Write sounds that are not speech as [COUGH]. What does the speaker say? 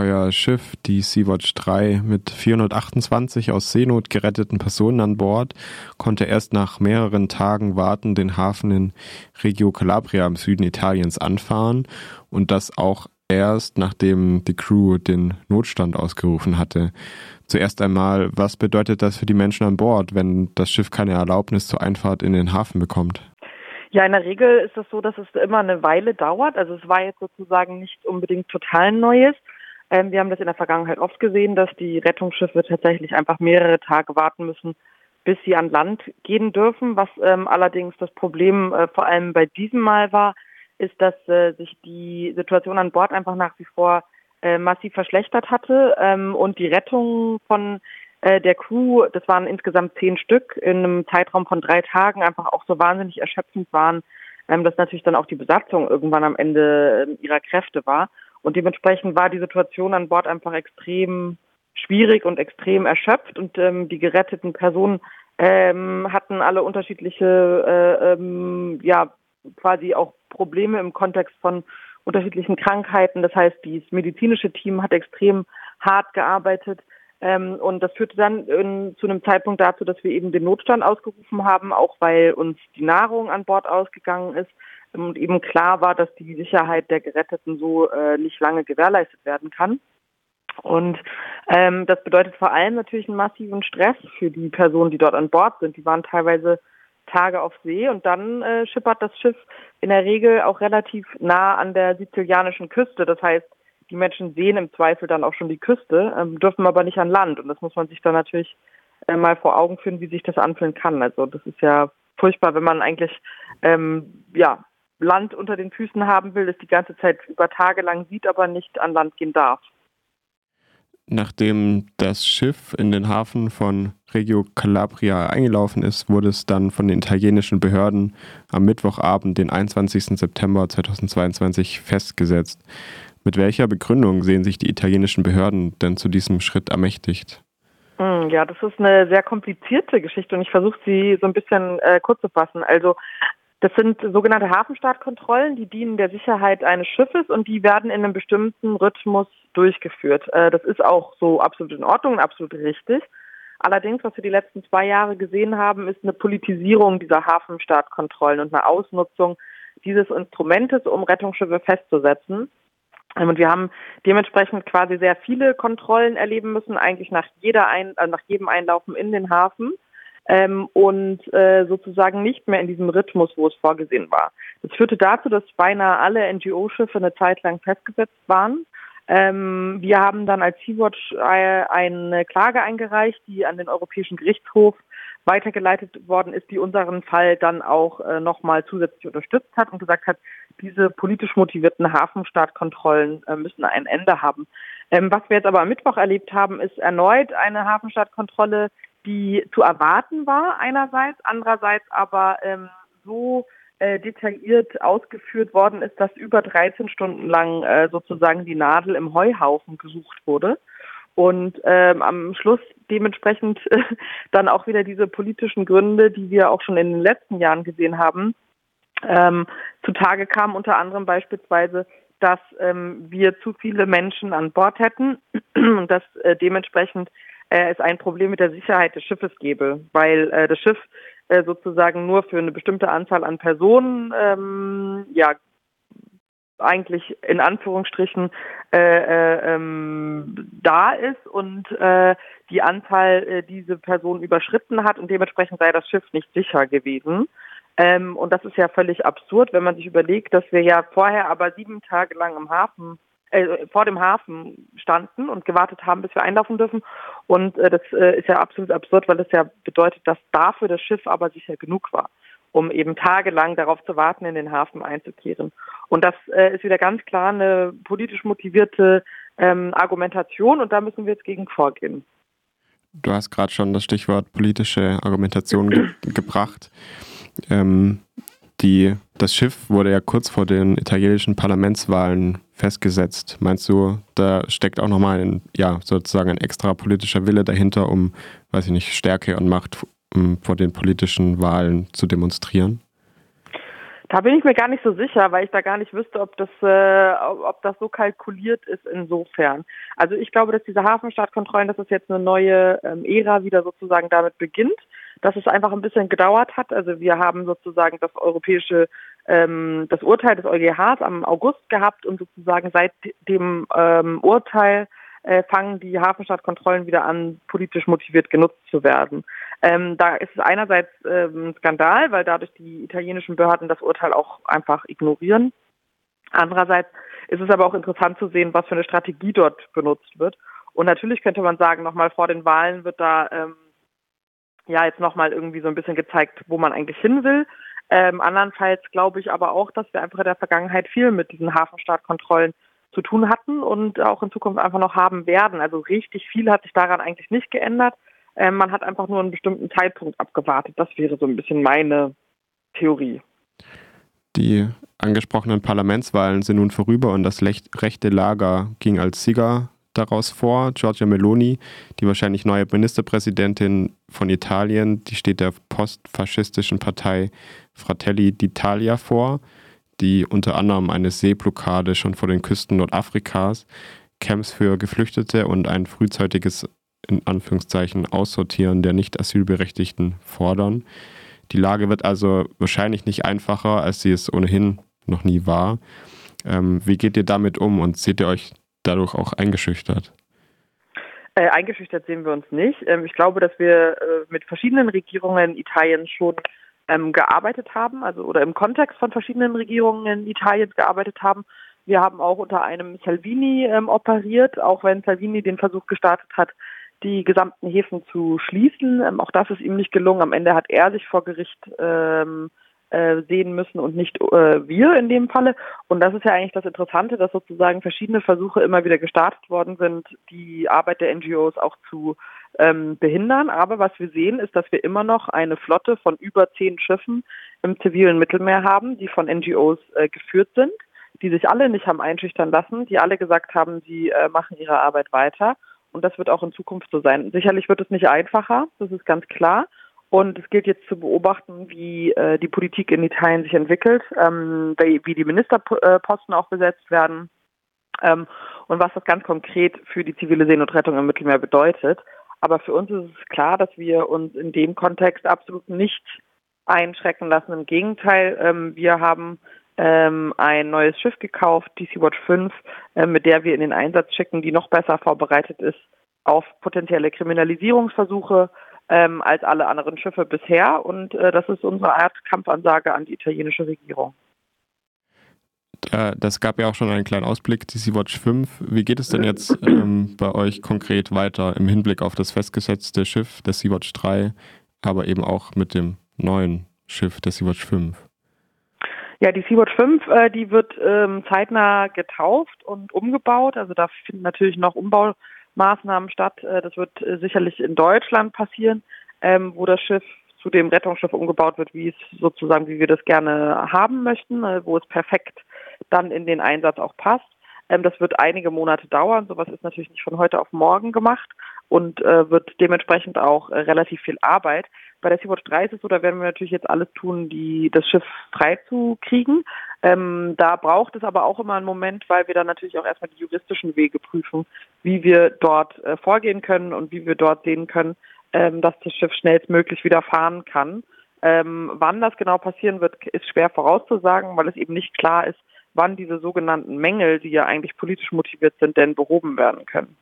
Euer Schiff, die Sea-Watch 3, mit 428 aus Seenot geretteten Personen an Bord, konnte erst nach mehreren Tagen Warten den Hafen in Reggio Calabria im Süden Italiens anfahren und das auch erst nachdem die Crew den Notstand ausgerufen hatte. Zuerst einmal, was bedeutet das für die Menschen an Bord, wenn das Schiff keine Erlaubnis zur Einfahrt in den Hafen bekommt? Ja, in der Regel ist es so, dass es immer eine Weile dauert. Also es war jetzt sozusagen nicht unbedingt total Neues. Ähm, wir haben das in der Vergangenheit oft gesehen, dass die Rettungsschiffe tatsächlich einfach mehrere Tage warten müssen, bis sie an Land gehen dürfen. Was ähm, allerdings das Problem äh, vor allem bei diesem Mal war, ist, dass äh, sich die Situation an Bord einfach nach wie vor äh, massiv verschlechtert hatte ähm, und die Rettung von äh, der Crew, das waren insgesamt zehn Stück in einem Zeitraum von drei Tagen, einfach auch so wahnsinnig erschöpfend waren, ähm, dass natürlich dann auch die Besatzung irgendwann am Ende äh, ihrer Kräfte war. Und dementsprechend war die Situation an Bord einfach extrem schwierig und extrem erschöpft und ähm, die geretteten Personen ähm, hatten alle unterschiedliche, äh, ähm, ja, quasi auch Probleme im Kontext von unterschiedlichen Krankheiten. Das heißt, das medizinische Team hat extrem hart gearbeitet. Ähm, und das führte dann in, zu einem Zeitpunkt dazu, dass wir eben den Notstand ausgerufen haben, auch weil uns die Nahrung an Bord ausgegangen ist und eben klar war, dass die Sicherheit der Geretteten so äh, nicht lange gewährleistet werden kann. Und ähm, das bedeutet vor allem natürlich einen massiven Stress für die Personen, die dort an Bord sind. Die waren teilweise Tage auf See und dann äh, schippert das Schiff in der Regel auch relativ nah an der sizilianischen Küste. Das heißt, die Menschen sehen im Zweifel dann auch schon die Küste, ähm, dürfen aber nicht an Land. Und das muss man sich dann natürlich äh, mal vor Augen führen, wie sich das anfühlen kann. Also das ist ja furchtbar, wenn man eigentlich ähm, ja Land unter den Füßen haben will, es die ganze Zeit über Tage lang sieht, aber nicht an Land gehen darf. Nachdem das Schiff in den Hafen von Reggio Calabria eingelaufen ist, wurde es dann von den italienischen Behörden am Mittwochabend, den 21. September 2022, festgesetzt. Mit welcher Begründung sehen sich die italienischen Behörden denn zu diesem Schritt ermächtigt? Hm, ja, das ist eine sehr komplizierte Geschichte und ich versuche sie so ein bisschen äh, kurz zu fassen. Also das sind sogenannte Hafenstartkontrollen, die dienen der Sicherheit eines Schiffes und die werden in einem bestimmten Rhythmus durchgeführt. Äh, das ist auch so absolut in Ordnung und absolut richtig. Allerdings, was wir die letzten zwei Jahre gesehen haben, ist eine Politisierung dieser Hafenstartkontrollen und eine Ausnutzung dieses Instrumentes, um Rettungsschiffe festzusetzen. Und wir haben dementsprechend quasi sehr viele Kontrollen erleben müssen, eigentlich nach jeder Ein äh, nach jedem Einlaufen in den Hafen ähm, und äh, sozusagen nicht mehr in diesem Rhythmus, wo es vorgesehen war. Das führte dazu, dass beinahe alle NGO-Schiffe eine Zeit lang festgesetzt waren. Ähm, wir haben dann als Sea-Watch äh, eine Klage eingereicht, die an den Europäischen Gerichtshof weitergeleitet worden ist, die unseren Fall dann auch äh, nochmal zusätzlich unterstützt hat und gesagt hat, diese politisch motivierten Hafenstartkontrollen äh, müssen ein Ende haben. Ähm, was wir jetzt aber am Mittwoch erlebt haben, ist erneut eine Hafenstartkontrolle, die zu erwarten war einerseits, andererseits aber ähm, so äh, detailliert ausgeführt worden ist, dass über 13 Stunden lang äh, sozusagen die Nadel im Heuhaufen gesucht wurde und ähm, am Schluss dementsprechend äh, [LAUGHS] dann auch wieder diese politischen Gründe, die wir auch schon in den letzten Jahren gesehen haben, ähm, zutage kamen, unter anderem beispielsweise, dass ähm, wir zu viele Menschen an Bord hätten. [CLEARS THROAT] Und dass äh, dementsprechend äh, es ein Problem mit der Sicherheit des Schiffes gäbe, weil äh, das Schiff äh, sozusagen nur für eine bestimmte Anzahl an Personen ähm, ja eigentlich in Anführungsstrichen äh, äh, ähm, da ist und äh, die Anzahl äh, diese Person überschritten hat und dementsprechend sei das Schiff nicht sicher gewesen. Ähm, und das ist ja völlig absurd, wenn man sich überlegt, dass wir ja vorher aber sieben Tage lang im Hafen äh, vor dem Hafen standen und gewartet haben, bis wir einlaufen dürfen. Und äh, das äh, ist ja absolut absurd, weil das ja bedeutet, dass dafür das Schiff aber sicher genug war, um eben tagelang darauf zu warten, in den Hafen einzukehren. Und das äh, ist wieder ganz klar eine politisch motivierte ähm, Argumentation und da müssen wir jetzt gegen vorgehen. Du hast gerade schon das Stichwort politische Argumentation ge [CLEARS THROAT] gebracht. Ähm, die, das Schiff wurde ja kurz vor den italienischen Parlamentswahlen festgesetzt. Meinst du, da steckt auch nochmal ein, ja, sozusagen ein extra politischer Wille dahinter, um, weiß ich nicht, Stärke und Macht um, vor den politischen Wahlen zu demonstrieren? Da bin ich mir gar nicht so sicher, weil ich da gar nicht wüsste, ob das, äh, ob das so kalkuliert ist insofern. Also ich glaube, dass diese Hafenstartkontrollen, dass es jetzt eine neue ähm, Ära wieder sozusagen damit beginnt, dass es einfach ein bisschen gedauert hat. Also wir haben sozusagen das europäische, ähm, das Urteil des EuGHs am August gehabt und sozusagen seit dem ähm, Urteil äh, fangen die Hafenstadtkontrollen wieder an, politisch motiviert genutzt zu werden. Ähm, da ist es einerseits ähm, Skandal, weil dadurch die italienischen Behörden das Urteil auch einfach ignorieren. Andererseits ist es aber auch interessant zu sehen, was für eine Strategie dort benutzt wird. Und natürlich könnte man sagen, nochmal vor den Wahlen wird da ähm, ja jetzt nochmal irgendwie so ein bisschen gezeigt, wo man eigentlich hin will. Ähm, andernfalls glaube ich aber auch, dass wir einfach in der Vergangenheit viel mit diesen Hafenstartkontrollen zu tun hatten und auch in Zukunft einfach noch haben werden. Also richtig viel hat sich daran eigentlich nicht geändert. Ähm, man hat einfach nur einen bestimmten Zeitpunkt abgewartet. Das wäre so ein bisschen meine Theorie. Die angesprochenen Parlamentswahlen sind nun vorüber und das rechte Lager ging als Sieger daraus vor. Giorgia Meloni, die wahrscheinlich neue Ministerpräsidentin von Italien, die steht der postfaschistischen Partei Fratelli d'Italia vor die unter anderem eine Seeblockade schon vor den Küsten Nordafrikas, Camps für Geflüchtete und ein frühzeitiges in Anführungszeichen Aussortieren der nicht asylberechtigten fordern. Die Lage wird also wahrscheinlich nicht einfacher, als sie es ohnehin noch nie war. Ähm, wie geht ihr damit um und seht ihr euch dadurch auch eingeschüchtert? Äh, eingeschüchtert sehen wir uns nicht. Ähm, ich glaube, dass wir äh, mit verschiedenen Regierungen Italiens schon ähm, gearbeitet haben, also oder im Kontext von verschiedenen Regierungen Italiens gearbeitet haben. Wir haben auch unter einem Salvini ähm, operiert, auch wenn Salvini den Versuch gestartet hat, die gesamten Häfen zu schließen. Ähm, auch das ist ihm nicht gelungen. Am Ende hat er sich vor Gericht ähm, äh, sehen müssen und nicht äh, wir in dem Falle. Und das ist ja eigentlich das Interessante, dass sozusagen verschiedene Versuche immer wieder gestartet worden sind, die Arbeit der NGOs auch zu ähm, behindern. Aber was wir sehen, ist, dass wir immer noch eine Flotte von über zehn Schiffen im zivilen Mittelmeer haben, die von NGOs äh, geführt sind, die sich alle nicht haben einschüchtern lassen, die alle gesagt haben, sie äh, machen ihre Arbeit weiter. Und das wird auch in Zukunft so sein. Sicherlich wird es nicht einfacher, das ist ganz klar. Und es gilt jetzt zu beobachten, wie äh, die Politik in Italien sich entwickelt, ähm, wie die Ministerposten auch besetzt werden ähm, und was das ganz konkret für die zivile Seenotrettung im Mittelmeer bedeutet. Aber für uns ist es klar, dass wir uns in dem Kontext absolut nicht einschrecken lassen. Im Gegenteil, ähm, wir haben ähm, ein neues Schiff gekauft, die Sea-Watch 5, äh, mit der wir in den Einsatz schicken, die noch besser vorbereitet ist auf potenzielle Kriminalisierungsversuche ähm, als alle anderen Schiffe bisher. Und äh, das ist unsere Art Kampfansage an die italienische Regierung. Das gab ja auch schon einen kleinen Ausblick, die Sea-Watch 5. Wie geht es denn jetzt ähm, bei euch konkret weiter im Hinblick auf das festgesetzte Schiff, der Sea-Watch 3, aber eben auch mit dem neuen Schiff, der Sea-Watch 5? Ja, die Sea-Watch 5, äh, die wird ähm, zeitnah getauft und umgebaut. Also da finden natürlich noch Umbaumaßnahmen statt. Äh, das wird äh, sicherlich in Deutschland passieren, ähm, wo das Schiff zu dem Rettungsschiff umgebaut wird, wie es sozusagen, wie wir das gerne haben möchten, äh, wo es perfekt dann in den Einsatz auch passt. Ähm, das wird einige Monate dauern. Sowas ist natürlich nicht von heute auf morgen gemacht und wird dementsprechend auch relativ viel Arbeit. Bei der Sea-Watch 3 ist es so, da werden wir natürlich jetzt alles tun, die, das Schiff freizukriegen. Ähm, da braucht es aber auch immer einen Moment, weil wir dann natürlich auch erstmal die juristischen Wege prüfen, wie wir dort äh, vorgehen können und wie wir dort sehen können, ähm, dass das Schiff schnellstmöglich wieder fahren kann. Ähm, wann das genau passieren wird, ist schwer vorauszusagen, weil es eben nicht klar ist, wann diese sogenannten Mängel, die ja eigentlich politisch motiviert sind, denn behoben werden können.